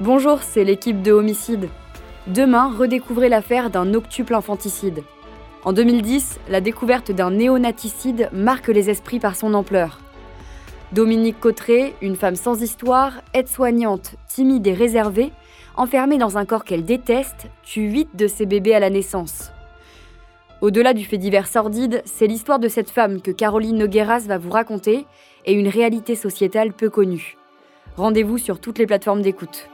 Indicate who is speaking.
Speaker 1: Bonjour, c'est l'équipe de Homicide. Demain, redécouvrez l'affaire d'un octuple infanticide. En 2010, la découverte d'un néonaticide marque les esprits par son ampleur. Dominique Cotteret, une femme sans histoire, aide-soignante, timide et réservée, enfermée dans un corps qu'elle déteste, tue huit de ses bébés à la naissance. Au-delà du fait divers sordide, c'est l'histoire de cette femme que Caroline Nogueras va vous raconter et une réalité sociétale peu connue. Rendez-vous sur toutes les plateformes d'écoute.